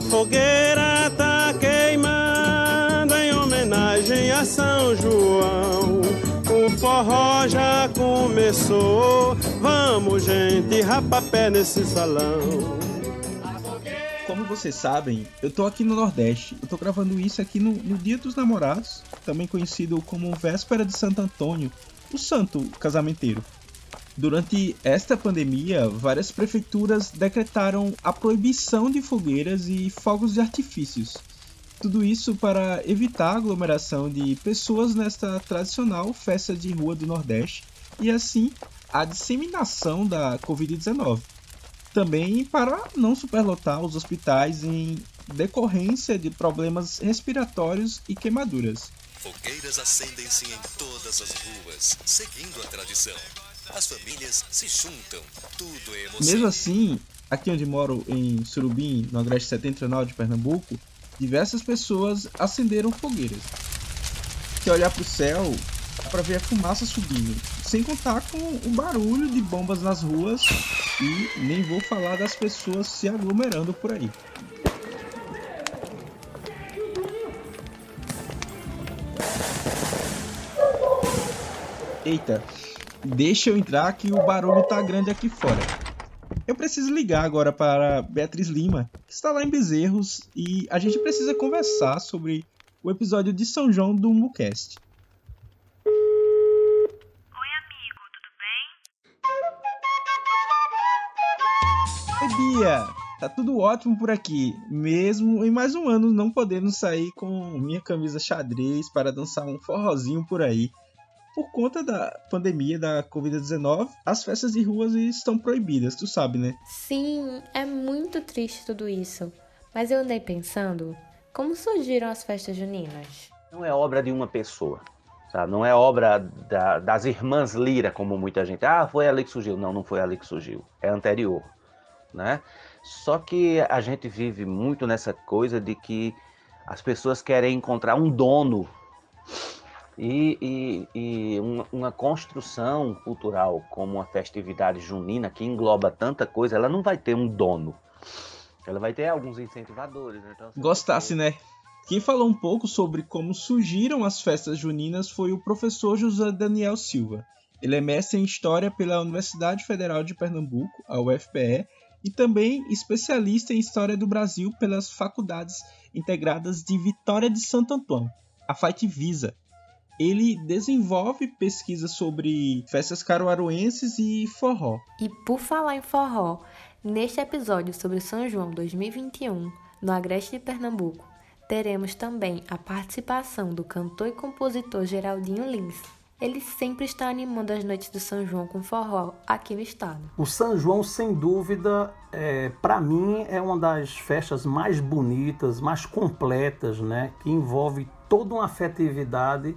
A fogueira tá queimando em homenagem a São João. O forró já começou. Vamos, gente, rapapé nesse salão. Como vocês sabem, eu tô aqui no Nordeste. Eu tô gravando isso aqui no, no Dia dos Namorados, também conhecido como Véspera de Santo Antônio, o santo casamenteiro. Durante esta pandemia, várias prefeituras decretaram a proibição de fogueiras e fogos de artifícios. Tudo isso para evitar a aglomeração de pessoas nesta tradicional festa de rua do Nordeste e assim a disseminação da Covid-19. Também para não superlotar os hospitais em decorrência de problemas respiratórios e queimaduras. Fogueiras acendem-se em todas as ruas, seguindo a tradição. As famílias se juntam, tudo é emoção. Mesmo assim, aqui onde moro, em Surubim, no agreste setentrional de Pernambuco, diversas pessoas acenderam fogueiras. Se olhar para o céu, dá para ver a fumaça subindo, sem contar com o barulho de bombas nas ruas e nem vou falar das pessoas se aglomerando por aí. Eita, deixa eu entrar que o barulho tá grande aqui fora. Eu preciso ligar agora para Beatriz Lima, que está lá em Bezerros, e a gente precisa conversar sobre o episódio de São João do MuCast. Oi, amigo, tudo bem? Oi, Bia! Tá tudo ótimo por aqui, mesmo em mais um ano não podendo sair com minha camisa xadrez para dançar um forrozinho por aí. Por conta da pandemia da Covid-19, as festas de ruas estão proibidas, tu sabe, né? Sim, é muito triste tudo isso. Mas eu andei pensando, como surgiram as festas juninas? Não é obra de uma pessoa, sabe? Não é obra da- das irmãs Lira, como muita gente. Ah, foi ali que surgiu. Não, não foi ali que surgiu. É anterior, né? Só que a gente vive muito nessa coisa de que as pessoas querem encontrar um dono e, e- e uma, uma construção cultural como uma festividade junina que engloba tanta coisa, ela não vai ter um dono. Ela vai ter alguns incentivadores. né? Então, assim, Gostasse, né? Quem falou um pouco sobre como surgiram as festas juninas foi o professor José Daniel Silva. Ele é mestre em História pela Universidade Federal de Pernambuco, a UFPE, e também especialista em História do Brasil pelas Faculdades Integradas de Vitória de Santo Antão, a FAIT-Visa. Ele desenvolve pesquisas sobre festas caruaruenses e forró. E por falar em forró, neste episódio sobre São João 2021, no Agreste de Pernambuco, teremos também a participação do cantor e compositor Geraldinho Lins. Ele sempre está animando as noites do São João com forró aqui no estado. O São João, sem dúvida, é, para mim é uma das festas mais bonitas, mais completas, né? Que envolve toda uma afetividade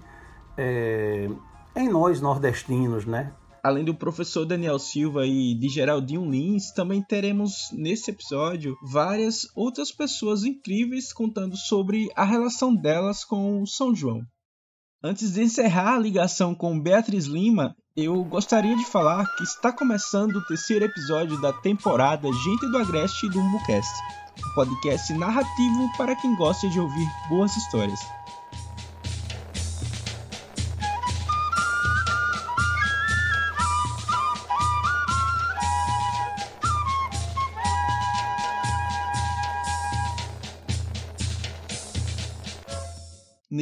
é, em nós nordestinos, né? Além do professor Daniel Silva e de Geraldinho Lins, também teremos nesse episódio várias outras pessoas incríveis contando sobre a relação delas com o São João. Antes de encerrar a ligação com Beatriz Lima, eu gostaria de falar que está começando o terceiro episódio da temporada Gente do Agreste do Umbucast, um podcast narrativo para quem gosta de ouvir boas histórias.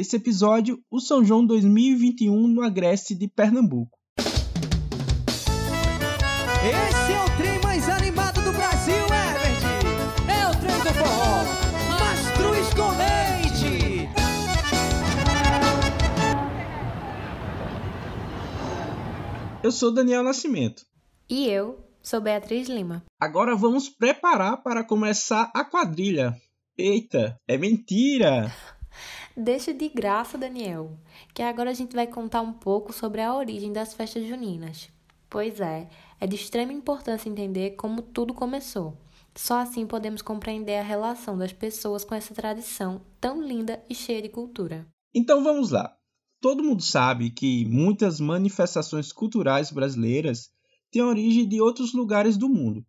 Nesse episódio, o São João 2021 no Agreste de Pernambuco. Esse é o trem mais animado do Brasil, Herbert! É o trem do forró! Mastruz com leite! Eu sou Daniel Nascimento. E eu sou Beatriz Lima. Agora vamos preparar para começar a quadrilha. Eita, é mentira! Deixa de graça, Daniel, que agora a gente vai contar um pouco sobre a origem das festas juninas. Pois é, é de extrema importância entender como tudo começou. Só assim podemos compreender a relação das pessoas com essa tradição tão linda e cheia de cultura. Então vamos lá. Todo mundo sabe que muitas manifestações culturais brasileiras têm origem de outros lugares do mundo.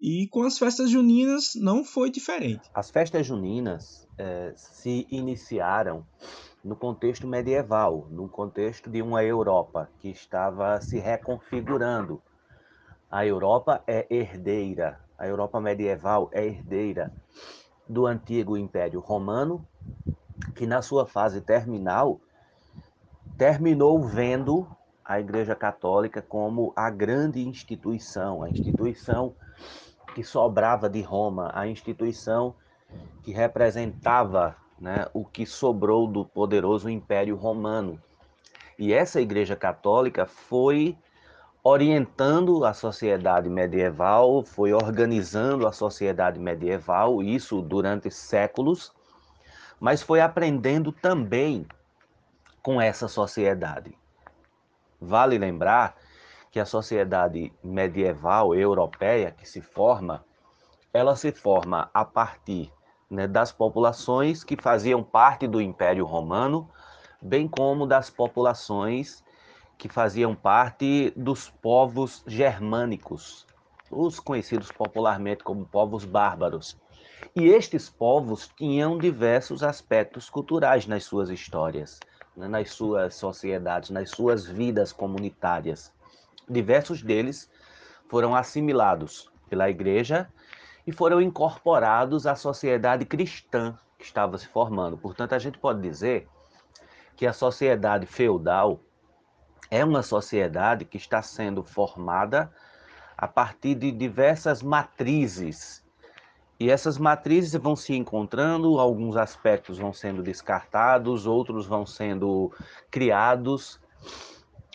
E com as festas juninas não foi diferente. As festas juninas eh, se iniciaram no contexto medieval, no contexto de uma Europa que estava se reconfigurando. A Europa é herdeira, a Europa medieval é herdeira do antigo Império Romano, que na sua fase terminal terminou vendo a Igreja Católica como a grande instituição, a instituição que sobrava de Roma, a instituição que representava né, o que sobrou do poderoso Império Romano. E essa Igreja Católica foi orientando a sociedade medieval, foi organizando a sociedade medieval, isso durante séculos, mas foi aprendendo também com essa sociedade. Vale lembrar que a sociedade medieval europeia que se forma, ela se forma a partir né, das populações que faziam parte do Império Romano, bem como das populações que faziam parte dos povos germânicos, os conhecidos popularmente como povos bárbaros. E estes povos tinham diversos aspectos culturais nas suas histórias, né, nas suas sociedades, nas suas vidas comunitárias. Diversos deles foram assimilados pela igreja e foram incorporados à sociedade cristã que estava se formando. Portanto, a gente pode dizer que a sociedade feudal é uma sociedade que está sendo formada a partir de diversas matrizes. E essas matrizes vão se encontrando, alguns aspectos vão sendo descartados, outros vão sendo criados.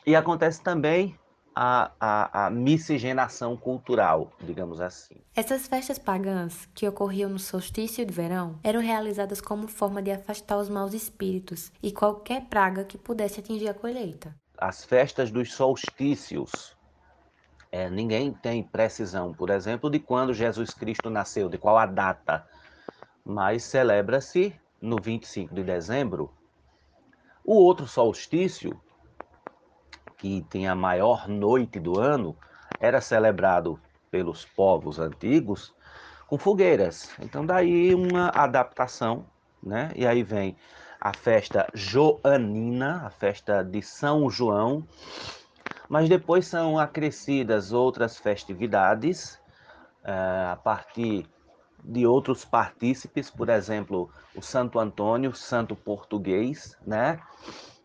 E acontece também a, a, a, miscigenação cultural, digamos assim. Essas festas pagãs, que ocorriam no solstício de verão, eram realizadas como forma de afastar os maus espíritos e qualquer praga que pudesse atingir a colheita. As festas dos solstícios. É, ninguém tem precisão, por exemplo, de quando Jesus Cristo nasceu, de qual a data, mas celebra-se no 25 de dezembro. O outro solstício que tem a maior noite do ano, era celebrado pelos povos antigos com fogueiras. Então daí uma adaptação, né? E aí vem a festa joanina, a festa de São João, mas depois são acrescidas outras festividades uh, a partir de outros partícipes, por exemplo, o Santo Antônio, Santo Português, né?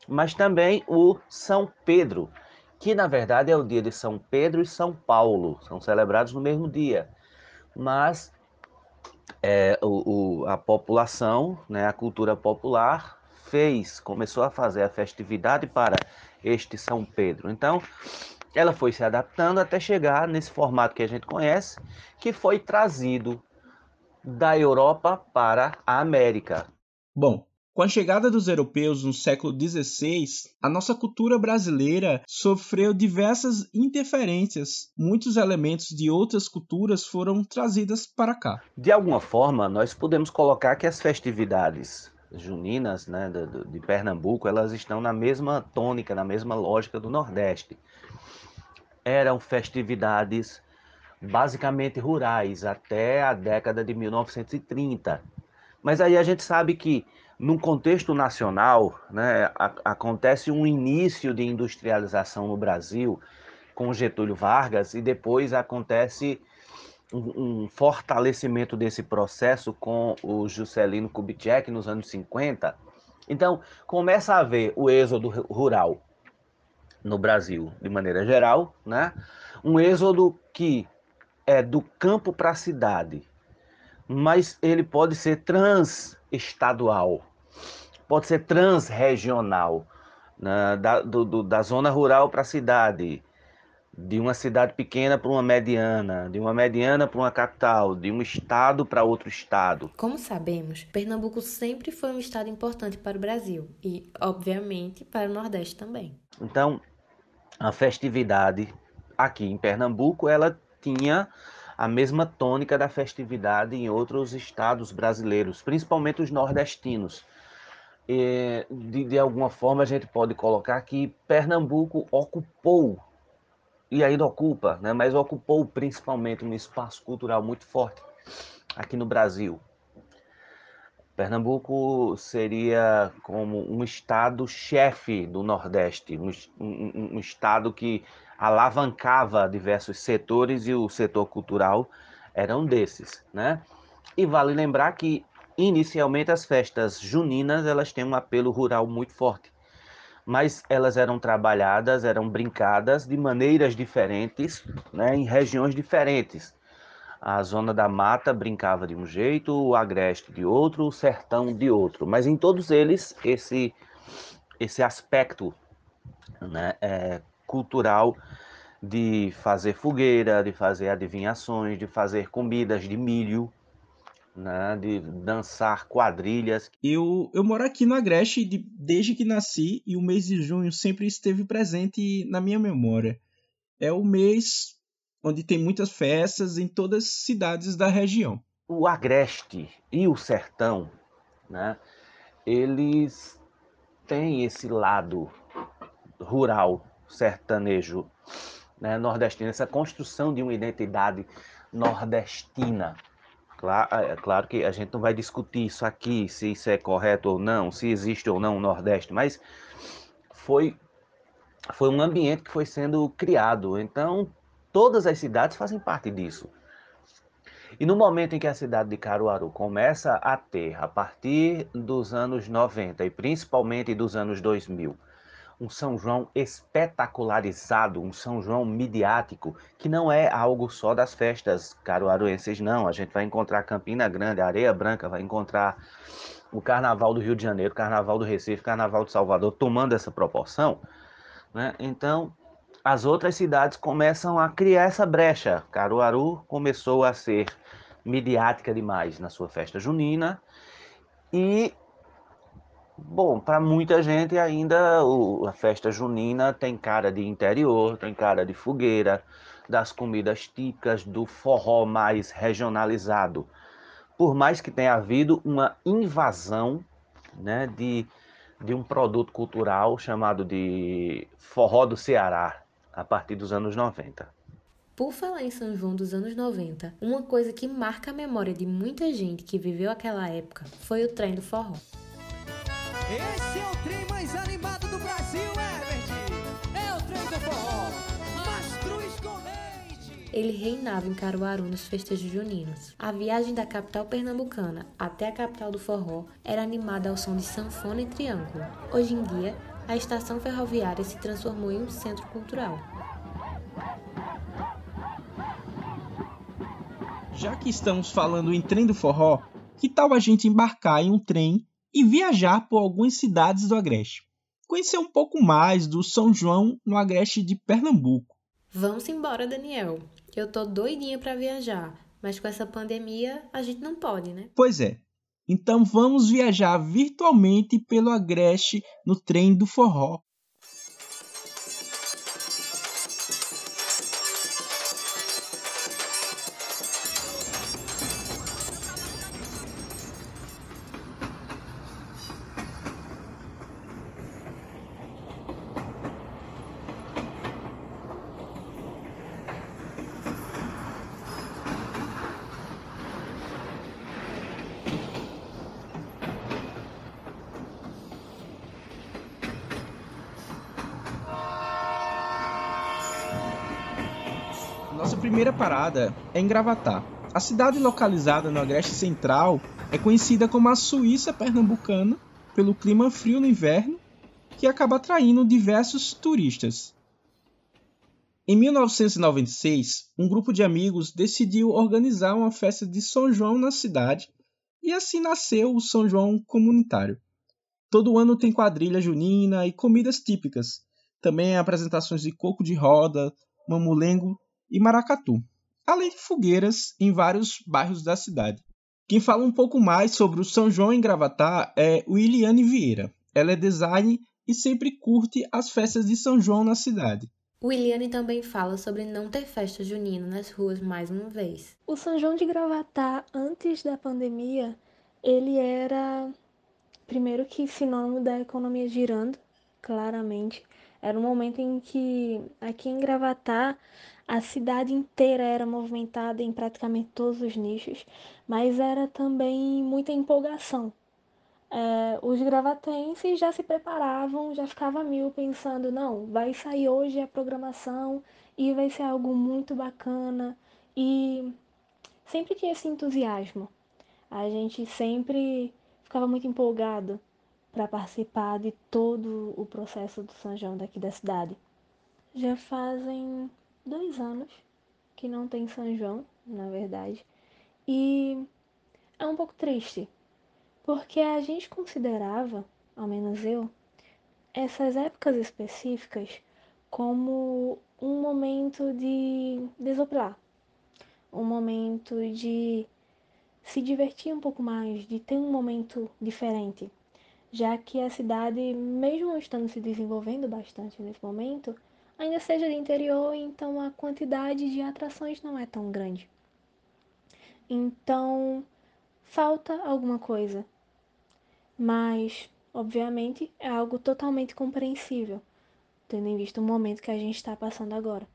Mas também o São Pedro, que na verdade é o dia de São Pedro e São Paulo, são celebrados no mesmo dia. Mas é, o, o, a população, né, a cultura popular, fez, começou a fazer a festividade para este São Pedro. Então, ela foi se adaptando até chegar nesse formato que a gente conhece, que foi trazido da Europa para a América. Bom, com a chegada dos europeus no século XVI, a nossa cultura brasileira sofreu diversas interferências. Muitos elementos de outras culturas foram trazidas para cá. De alguma forma, nós podemos colocar que as festividades juninas né, de, de Pernambuco elas estão na mesma tônica, na mesma lógica do Nordeste. Eram festividades basicamente rurais até a década de 1930. Mas aí a gente sabe que num contexto nacional, né, a, acontece um início de industrialização no Brasil com Getúlio Vargas e depois acontece um, um fortalecimento desse processo com o Juscelino Kubitschek nos anos 50. Então, começa a haver o êxodo rural no Brasil, de maneira geral, né? Um êxodo que é do campo para a cidade, mas ele pode ser transestadual, pode ser transregional, né? da, do, do, da zona rural para a cidade, de uma cidade pequena para uma mediana, de uma mediana para uma capital, de um estado para outro estado. Como sabemos, Pernambuco sempre foi um estado importante para o Brasil e, obviamente, para o Nordeste também. Então, a festividade aqui em Pernambuco, ela tinha a mesma tônica da festividade em outros estados brasileiros, principalmente os nordestinos. E, de, de alguma forma, a gente pode colocar que Pernambuco ocupou e ainda ocupa, né, mas ocupou principalmente um espaço cultural muito forte aqui no Brasil. Pernambuco seria como um estado-chefe do Nordeste, um, um, um, estado que alavancava diversos setores e o setor cultural era um desses, né? E vale lembrar que inicialmente as festas juninas elas têm um apelo rural muito forte, mas elas eram trabalhadas, eram brincadas de maneiras diferentes, né, em regiões diferentes. A zona da mata brincava de um jeito, o agreste de outro, o sertão de outro. Mas em todos eles, esse, esse aspecto né, é, cultural de fazer fogueira, de fazer adivinhações, de fazer comidas de milho, né, de dançar quadrilhas. Eu, eu moro aqui no Agreste de, desde que nasci e o mês de junho sempre esteve presente na minha memória. É o mês onde tem muitas festas em todas as cidades da região. O Agreste e o Sertão, né, eles têm esse lado rural, sertanejo, né, nordestino, essa construção de uma identidade nordestina. Claro, é claro que a gente não vai discutir isso aqui, se isso é correto ou não, se existe ou não o Nordeste, mas foi, foi um ambiente que foi sendo criado. Então, Todas as cidades fazem parte disso. E no momento em que a cidade de Caruaru começa a ter, a partir dos anos 90 e principalmente dos anos 2000, um São João espetacularizado, um São João midiático, que não é algo só das festas caruaruenses, não. A gente vai encontrar Campina Grande, Areia Branca, vai encontrar o Carnaval do Rio de Janeiro, Carnaval do Recife, Carnaval de Salvador, tomando essa proporção. Né? Então, as outras cidades começam a criar essa brecha. Caruaru começou a ser midiática demais na sua festa junina e bom, para muita gente ainda o, a festa junina tem cara de interior, tem cara de fogueira, das comidas típicas do forró mais regionalizado. Por mais que tenha havido uma invasão, né, de de um produto cultural chamado de forró do Ceará, a partir dos anos 90. Por falar em São João dos anos 90, uma coisa que marca a memória de muita gente que viveu aquela época foi o trem do forró. Esse é o trem mais animado do Brasil, Herbert! É o trem do forró! Mastruz com leite! Ele reinava em Caruaru nos festejos juninos. A viagem da capital pernambucana até a capital do forró era animada ao som de sanfona e triângulo. Hoje em dia, a estação ferroviária se transformou em um centro cultural. Já que estamos falando em trem do forró, que tal a gente embarcar em um trem e viajar por algumas cidades do Agreste? Conhecer um pouco mais do São João no Agreste de Pernambuco. Vamos embora, Daniel. Eu tô doidinha para viajar, mas com essa pandemia a gente não pode, né? Pois é. Então vamos viajar virtualmente pelo Agreste no trem do forró. Nossa primeira parada é em Gravatar. A cidade localizada no Agreste Central é conhecida como a Suíça pernambucana pelo clima frio no inverno, que acaba atraindo diversos turistas. Em 1996, um grupo de amigos decidiu organizar uma festa de São João na cidade e assim nasceu o São João Comunitário. Todo ano tem quadrilha junina e comidas típicas, também apresentações de coco de roda, mamulengo e Maracatu, além de fogueiras em vários bairros da cidade. Quem fala um pouco mais sobre o São João em Gravatar é Williane Vieira. Ela é design e sempre curte as festas de São João na cidade. Williane também fala sobre não ter festa junina nas ruas mais uma vez. O São João de Gravatar, antes da pandemia, ele era, primeiro que sinônimo da economia girando, claramente. Era um momento em que aqui em Gravatá a cidade inteira era movimentada em praticamente todos os nichos, mas era também muita empolgação. É, os gravatenses já se preparavam, já ficava mil pensando, não, vai sair hoje a programação e vai ser algo muito bacana e sempre tinha esse entusiasmo. A gente sempre ficava muito empolgado para participar de todo o processo do São João daqui da cidade. Já fazem dois anos que não tem São João, na verdade, e é um pouco triste, porque a gente considerava, ao menos eu, essas épocas específicas como um momento de desopilar, um momento de se divertir um pouco mais, de ter um momento diferente, já que a cidade, mesmo estando se desenvolvendo bastante nesse momento, ainda seja de interior, então a quantidade de atrações não é tão grande. Então, falta alguma coisa. Mas, obviamente, é algo totalmente compreensível, tendo em vista o momento que a gente está passando agora.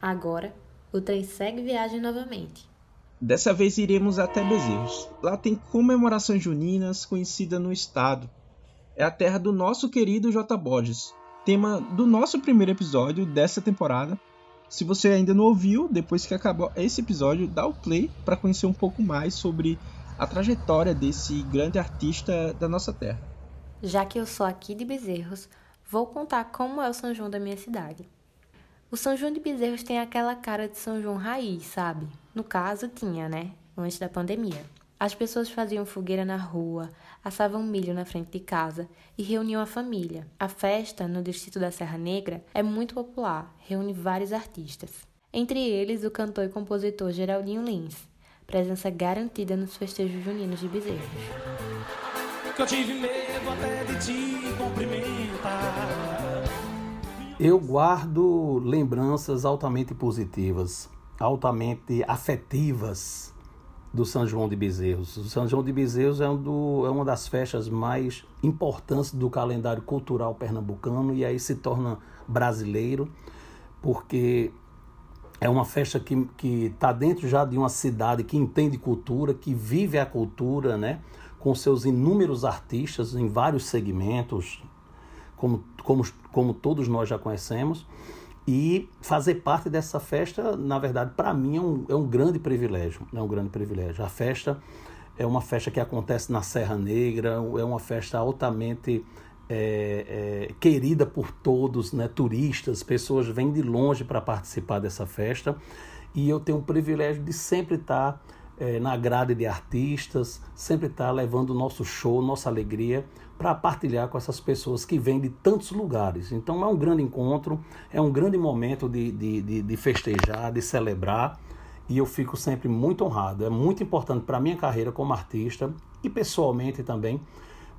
Agora, o trem segue viagem novamente. Dessa vez iremos até Bezerros. Lá tem comemorações juninas conhecida no estado. É a terra do nosso querido J. Borges, tema do nosso primeiro episódio dessa temporada. Se você ainda não ouviu, depois que acabou esse episódio, dá o play para conhecer um pouco mais sobre a trajetória desse grande artista da nossa terra. Já que eu sou aqui de Bezerros, vou contar como é o São João da minha cidade. O São João de Bezerros tem aquela cara de São João raiz, sabe? No caso, tinha, né? Antes da pandemia. As pessoas faziam fogueira na rua, assavam milho na frente de casa e reuniam a família. A festa, no distrito da Serra Negra, é muito popular, reúne vários artistas. Entre eles, o cantor e compositor Geraldinho Lins, presença garantida nos festejos juninos de Bezerros. Que eu tive medo até de te cumprimentar. Eu guardo lembranças altamente positivas, altamente afetivas do São João de Bezerros. O São João de Bezerros é, um do, é uma das festas mais importantes do calendário cultural pernambucano e aí se torna brasileiro, porque é uma festa que está dentro já de uma cidade que entende cultura, que vive a cultura, né? com seus inúmeros artistas em vários segmentos, como, como, como todos nós já conhecemos. E fazer parte dessa festa, na verdade, para mim é um, é um grande privilégio. É um grande privilégio. A festa é uma festa que acontece na Serra Negra, é uma festa altamente é, é, querida por todos, né? turistas, pessoas vêm de longe para participar dessa festa. E eu tenho o privilégio de sempre estar é, na grade de artistas, sempre estar levando o nosso show, nossa alegria para partilhar com essas pessoas que vêm de tantos lugares. Então é um grande encontro, é um grande momento de, de, de, de festejar, de celebrar, e eu fico sempre muito honrado. É muito importante para a minha carreira como artista e pessoalmente também,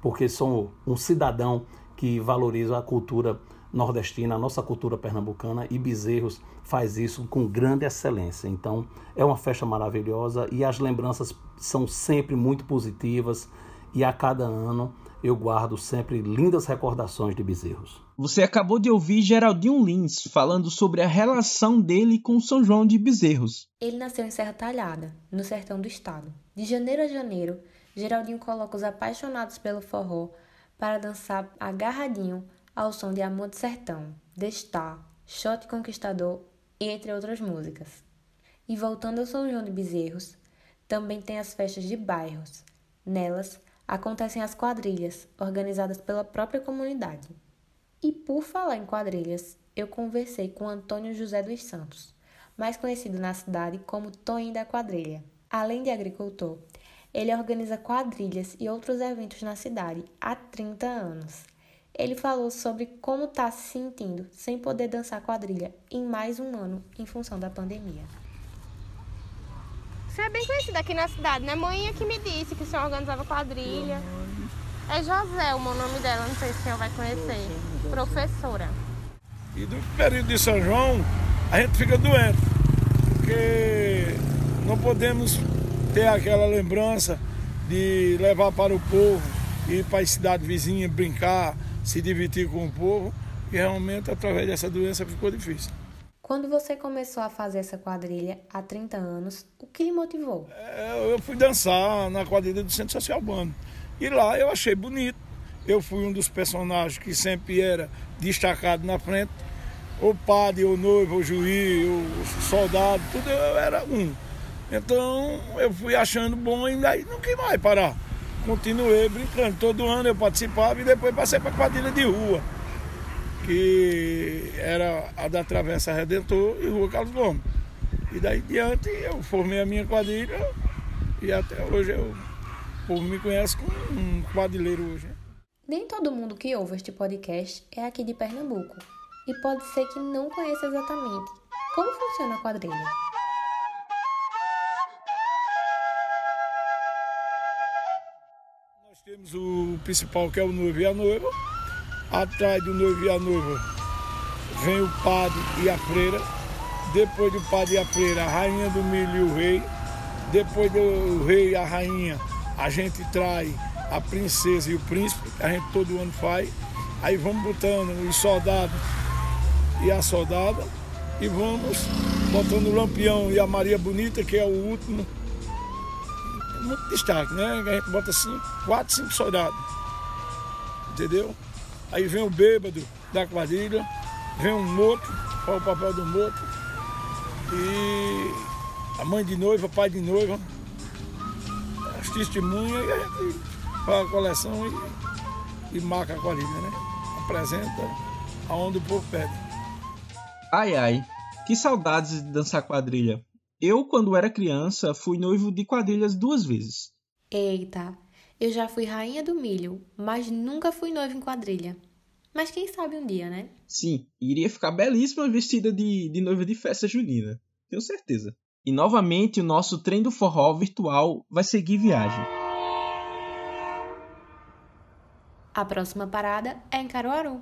porque sou um cidadão que valoriza a cultura nordestina, a nossa cultura pernambucana, e Bezerros faz isso com grande excelência. Então é uma festa maravilhosa e as lembranças são sempre muito positivas, e a cada ano eu guardo sempre lindas recordações de Bezerros. Você acabou de ouvir Geraldinho Lins falando sobre a relação dele com São João de Bezerros. Ele nasceu em Serra Talhada, no sertão do estado. De janeiro a janeiro, Geraldinho coloca os apaixonados pelo forró para dançar agarradinho ao som de Amor do Sertão, Destar, Shot Conquistador e entre outras músicas. E voltando ao São João de Bezerros, também tem as festas de bairros. Nelas, acontecem as quadrilhas, organizadas pela própria comunidade. E por falar em quadrilhas, eu conversei com Antônio José dos Santos, mais conhecido na cidade como Toninho da Quadrilha. Além de agricultor, ele organiza quadrilhas e outros eventos na cidade há 30 anos. Ele falou sobre como está se sentindo sem poder dançar quadrilha em mais um ano em função da pandemia. Você é bem conhecido aqui na cidade, né? Mãe que me disse que o senhor organizava quadrilha. É Joselma o nome dela, não sei se o senhor vai conhecer. Professora. E do período de São João, a gente fica doente, porque não podemos ter aquela lembrança de levar para o povo ir para a cidade vizinha, brincar, se divertir com o povo. E realmente, através dessa doença, ficou difícil. Quando você começou a fazer essa quadrilha há 30 anos, o que lhe motivou? É, eu fui dançar na quadrilha do Centro Social Urbano. E lá eu achei bonito. Eu fui um dos personagens que sempre era destacado na frente. O padre, o noivo, o juiz, o soldado, tudo eu era um. Então eu fui achando bom e aí não quis mais parar. Continuei brincando. Todo ano eu participava e depois passei para quadrilha de rua que era a da Travessa Redentor e Rua Carlos Gomes. E daí diante eu formei a minha quadrilha e até hoje eu, o povo me conhece como um quadrilheiro hoje. Nem todo mundo que ouve este podcast é aqui de Pernambuco e pode ser que não conheça exatamente como funciona a quadrilha. Nós temos o principal que é o noivo e a noiva Atrás do noivo e a noiva vem o padre e a freira. Depois do padre e a freira, a rainha do milho e o rei. Depois do rei e a rainha, a gente traz a princesa e o príncipe, que a gente todo ano faz. Aí vamos botando os soldados e a soldada. E vamos botando o Lampião e a Maria Bonita, que é o último. Muito destaque, né? A gente bota assim, quatro, cinco soldados. Entendeu? Aí vem o bêbado da quadrilha, vem um morto, faz o papel do morto. E a mãe de noiva, pai de noiva, as testemunhas e a gente faz a coleção e, e marca a quadrilha, né? Apresenta aonde o povo pede. Ai ai, que saudades de dançar quadrilha. Eu, quando era criança, fui noivo de quadrilhas duas vezes. Eita, eu já fui rainha do milho, mas nunca fui noiva em quadrilha. Mas quem sabe um dia, né? Sim, iria ficar belíssima vestida de, de noiva de festa junina. Tenho certeza. E novamente o nosso trem do forró virtual vai seguir viagem. A próxima parada é em Caruaru.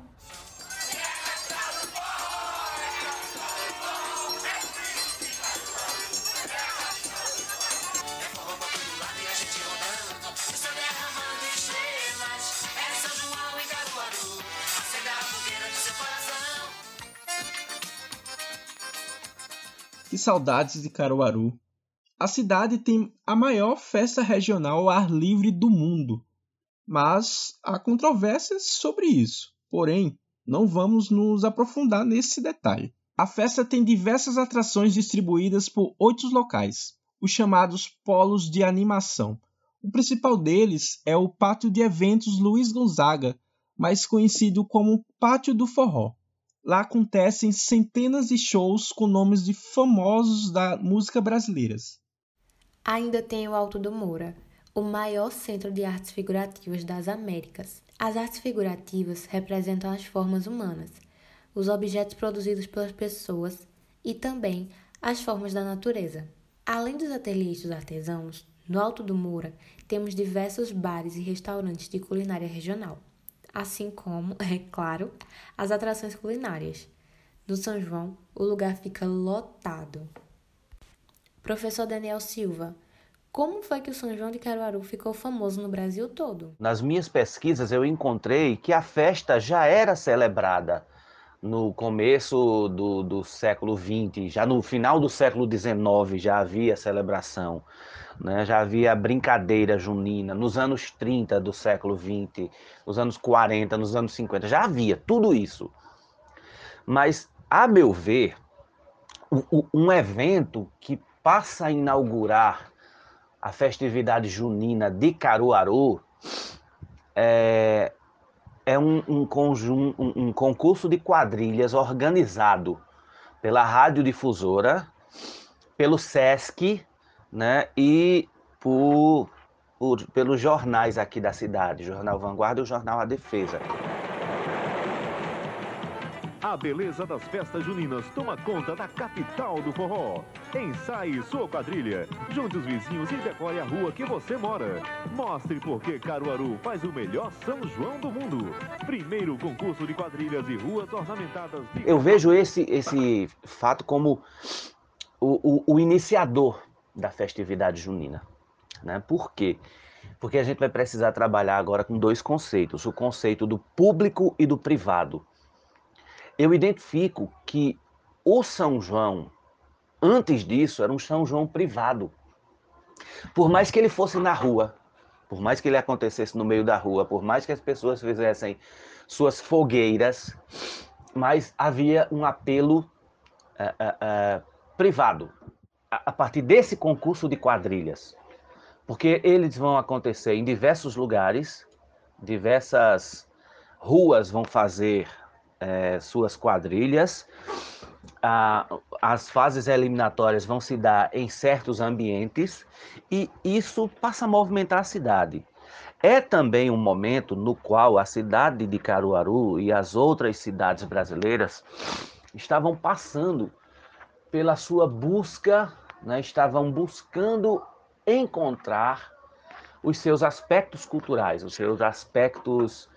Que saudades de Caruaru. A cidade tem a maior festa regional ao ar livre do mundo, mas há controvérsias sobre isso. Porém, não vamos nos aprofundar nesse detalhe. A festa tem diversas atrações distribuídas por oito locais, os chamados polos de animação. O principal deles é o Pátio de Eventos Luiz Gonzaga, mais conhecido como Pátio do Forró. Lá acontecem centenas de shows com nomes de famosos da música brasileiras. Ainda tem o Alto do Moura, o maior centro de artes figurativas das Américas. As artes figurativas representam as formas humanas, os objetos produzidos pelas pessoas e também as formas da natureza. Além dos ateliês dos artesãos, no Alto do Moura temos diversos bares e restaurantes de culinária regional assim como, é claro, as atrações culinárias. No São João, o lugar fica lotado. Professor Daniel Silva, como foi que o São João de Caruaru ficou famoso no Brasil todo? Nas minhas pesquisas eu encontrei que a festa já era celebrada no começo do, do século XX, já no final do século XIX já havia celebração né? já havia brincadeira junina nos anos 30 do século 20, nos anos 40, nos anos 50, já havia tudo isso. Mas, a meu ver, um evento que passa a inaugurar a festividade junina de Caruaru é, é um, um, conjunto, um, um concurso de quadrilhas organizado pela radiodifusora, pelo SESC né? E por, por, pelos jornais aqui da cidade, Jornal Vanguarda e o Jornal A Defesa. A beleza das festas juninas toma conta da capital do forró. Ensaie sua quadrilha, junte os vizinhos e decore a rua que você mora. Mostre por que Caruaru faz o melhor São João do mundo. Primeiro concurso de quadrilhas e ruas ornamentadas. De... Eu vejo esse, esse fato como o, o, o iniciador da festividade junina. Né? Por quê? porque a gente vai precisar trabalhar agora com dois conceitos: o conceito do público e do privado. Eu identifico que o São João, antes disso, era um São João privado. Por mais que ele fosse na rua, por mais que ele acontecesse no meio da rua, por mais que as pessoas fizessem suas fogueiras, mas havia um apelo uh, uh, uh, privado a, a partir desse concurso de quadrilhas, porque eles vão acontecer em diversos lugares, diversas ruas vão fazer é, suas quadrilhas, as fases eliminatórias vão se dar em certos ambientes e isso passa a movimentar a cidade. É também um momento no qual a cidade de Caruaru e as outras cidades brasileiras estavam passando pela sua busca, né, estavam buscando encontrar os seus aspectos culturais, os seus aspectos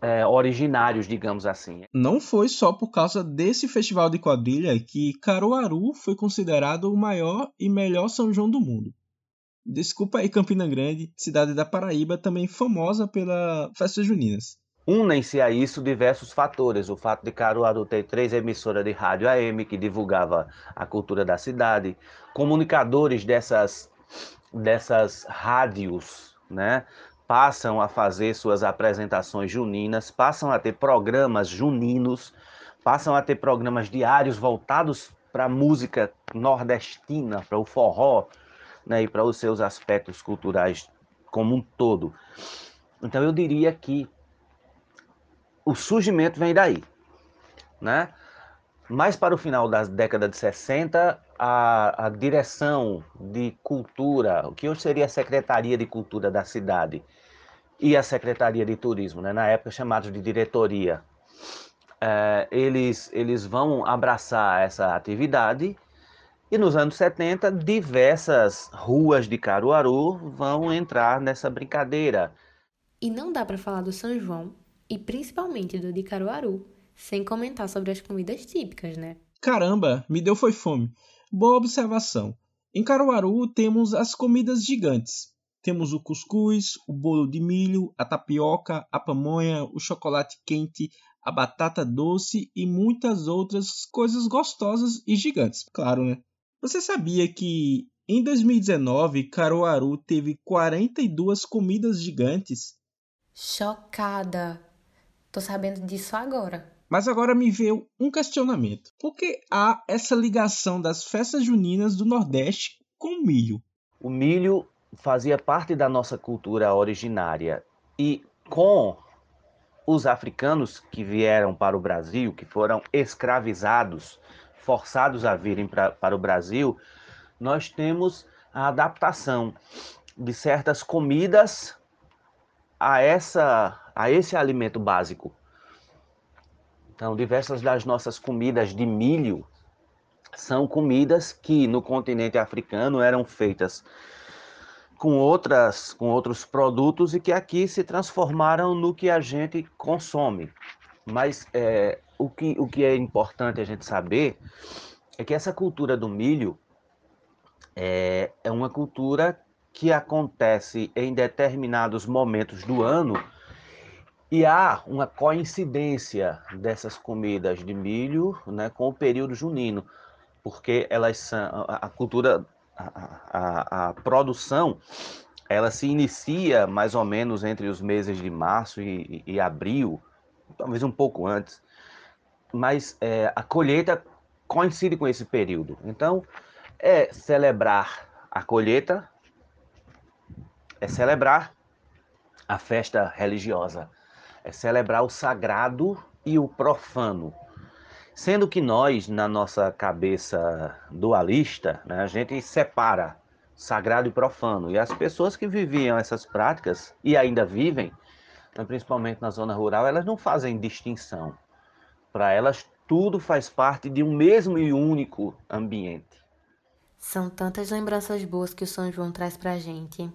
é, originários, digamos assim. Não foi só por causa desse festival de quadrilha que Caruaru foi considerado o maior e melhor São João do mundo. Desculpa aí Campina Grande, cidade da Paraíba, também famosa pela festas juninas. Unem-se a isso diversos fatores. O fato de Caruaru ter três emissoras de rádio AM que divulgava a cultura da cidade, comunicadores dessas, dessas rádios, né? Passam a fazer suas apresentações juninas, passam a ter programas juninos, passam a ter programas diários voltados para a música nordestina, para o forró, né? E para os seus aspectos culturais como um todo. Então eu diria que o surgimento vem daí, né? Mais para o final da década de 60, a, a direção de cultura, o que hoje seria a Secretaria de Cultura da cidade, e a Secretaria de Turismo, né? na época chamados de diretoria, é, eles, eles vão abraçar essa atividade e nos anos 70, diversas ruas de Caruaru vão entrar nessa brincadeira. E não dá para falar do São João e principalmente do de Caruaru, sem comentar sobre as comidas típicas, né? Caramba, me deu foi fome. Boa observação. Em Caruaru temos as comidas gigantes. Temos o cuscuz, o bolo de milho, a tapioca, a pamonha, o chocolate quente, a batata doce e muitas outras coisas gostosas e gigantes, claro, né? Você sabia que em 2019 Caruaru teve 42 comidas gigantes? Chocada! Tô sabendo disso agora. Mas agora me veio um questionamento. Por que há essa ligação das festas juninas do Nordeste com o milho? O milho fazia parte da nossa cultura originária e com os africanos que vieram para o Brasil, que foram escravizados, forçados a virem pra, para o Brasil, nós temos a adaptação de certas comidas a essa a esse alimento básico. Então, diversas das nossas comidas de milho são comidas que no continente africano eram feitas com outras com outros produtos e que aqui se transformaram no que a gente consome. Mas é, o, que, o que é importante a gente saber é que essa cultura do milho é, é uma cultura que acontece em determinados momentos do ano e há uma coincidência dessas comidas de milho né, com o período junino, porque elas são, a, cultura, a, a, a, produção, ela se inicia mais ou menos entre os meses de março e, e abril, talvez um pouco antes, mas é, a colheita coincide com esse período. Então, é celebrar a colheita, é celebrar a festa religiosa é celebrar o sagrado e o profano. Sendo que nós, na nossa cabeça dualista, né, a gente separa sagrado e profano. E as pessoas que viviam essas práticas e ainda vivem, né, principalmente na zona rural, elas não fazem distinção. Para elas, tudo faz parte de um mesmo e único ambiente. São tantas lembranças boas que o São João traz para a gente.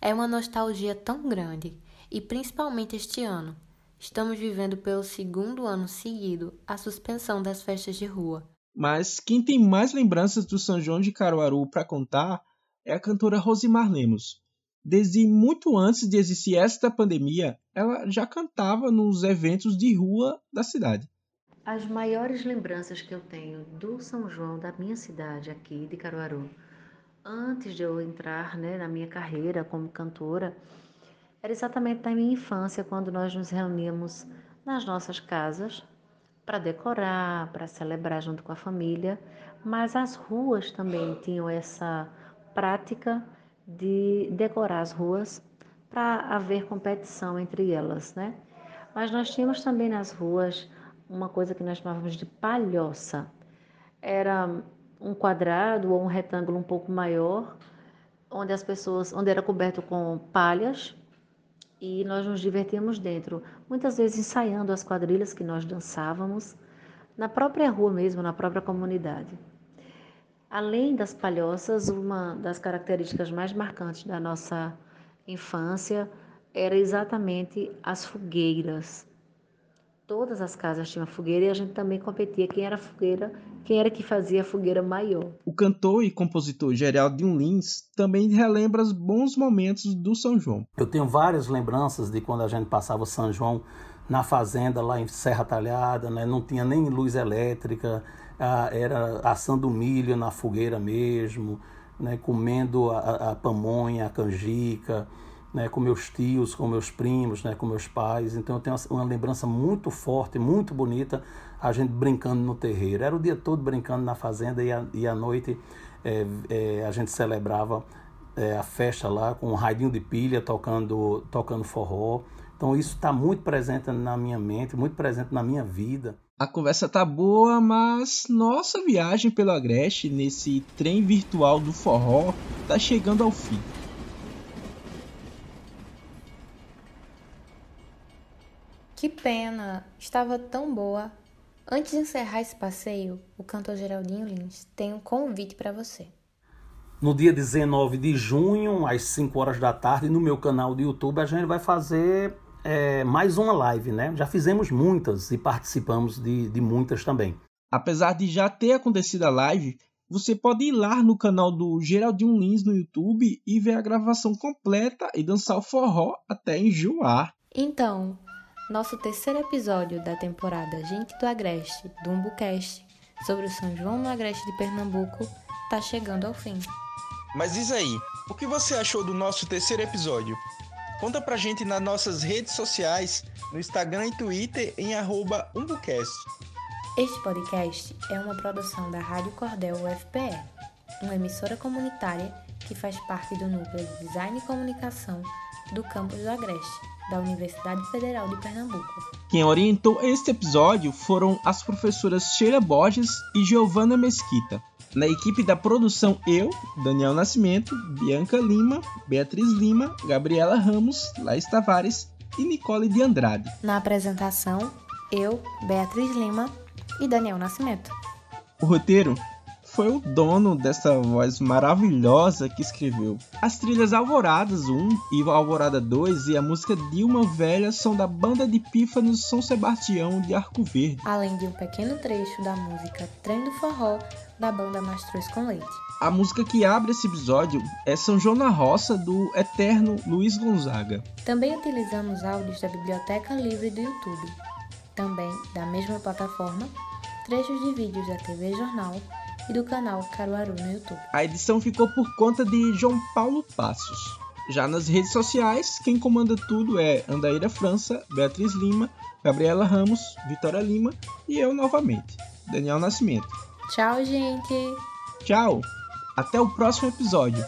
É uma nostalgia tão grande e principalmente este ano. Estamos vivendo pelo segundo ano seguido a suspensão das festas de rua. Mas quem tem mais lembranças do São João de Caruaru para contar é a cantora Rosimar Lemos. Desde muito antes de existir esta pandemia, ela já cantava nos eventos de rua da cidade. As maiores lembranças que eu tenho do São João da minha cidade aqui de Caruaru, antes de eu entrar né, na minha carreira como cantora, era exatamente na minha infância, quando nós nos reuníamos nas nossas casas para decorar, para celebrar junto com a família, mas as ruas também tinham essa prática de decorar as ruas para haver competição entre elas, né? Mas nós tínhamos também nas ruas uma coisa que nós chamávamos de palhoça. Era um quadrado ou um retângulo um pouco maior, onde as pessoas, onde era coberto com palhas e nós nos divertíamos dentro, muitas vezes ensaiando as quadrilhas que nós dançávamos na própria rua mesmo, na própria comunidade. Além das palhoças, uma das características mais marcantes da nossa infância era exatamente as fogueiras. Todas as casas tinham fogueira e a gente também competia quem era fogueira, quem era que fazia a fogueira maior. O cantor e compositor Geraldinho Lins também relembra os bons momentos do São João. Eu tenho várias lembranças de quando a gente passava São João na fazenda lá em Serra Talhada, né? não tinha nem luz elétrica, era assando milho na fogueira mesmo, né? comendo a, a pamonha, a canjica, né? com meus tios, com meus primos, né? com meus pais. Então eu tenho uma lembrança muito forte, muito bonita, a gente brincando no terreiro. Era o dia todo brincando na fazenda e, e à noite é, é, a gente celebrava é, a festa lá com um radinho de pilha tocando, tocando forró. Então isso está muito presente na minha mente, muito presente na minha vida. A conversa tá boa, mas nossa viagem pelo Agreste nesse trem virtual do forró tá chegando ao fim. Que pena, estava tão boa. Antes de encerrar esse passeio, o cantor Geraldinho Lins tem um convite para você. No dia 19 de junho, às 5 horas da tarde, no meu canal do YouTube, a gente vai fazer é, mais uma live, né? Já fizemos muitas e participamos de, de muitas também. Apesar de já ter acontecido a live, você pode ir lá no canal do Geraldinho Lins no YouTube e ver a gravação completa e dançar o forró até enjoar. Então, nosso terceiro episódio da temporada Gente do Agreste, do Umbucast, sobre o São João no Agreste de Pernambuco, tá chegando ao fim. Mas diz aí, o que você achou do nosso terceiro episódio? Conta pra gente nas nossas redes sociais, no Instagram e Twitter, em arroba umbucast. Este podcast é uma produção da Rádio Cordel UFPE, uma emissora comunitária que faz parte do núcleo de Design e Comunicação do campus do Agreste da Universidade Federal de Pernambuco. Quem orientou este episódio foram as professoras Sheila Borges e Giovana Mesquita. Na equipe da produção, eu, Daniel Nascimento, Bianca Lima, Beatriz Lima, Gabriela Ramos, Laís Tavares e Nicole de Andrade. Na apresentação, eu, Beatriz Lima e Daniel Nascimento. O roteiro foi o dono dessa voz maravilhosa que escreveu. As trilhas Alvoradas 1 e Alvorada 2 e a música Dilma Velha são da banda de pífanos São Sebastião de Arco Verde. Além de um pequeno trecho da música Trem do Forró da banda Mastruz com Leite. A música que abre esse episódio é São João na Roça do eterno Luiz Gonzaga. Também utilizamos áudios da Biblioteca Livre do YouTube. Também, da mesma plataforma, trechos de vídeos da TV Jornal e do canal Caruaru no YouTube. A edição ficou por conta de João Paulo Passos. Já nas redes sociais, quem comanda tudo é Andaíra França, Beatriz Lima, Gabriela Ramos, Vitória Lima e eu novamente, Daniel Nascimento. Tchau, gente! Tchau! Até o próximo episódio.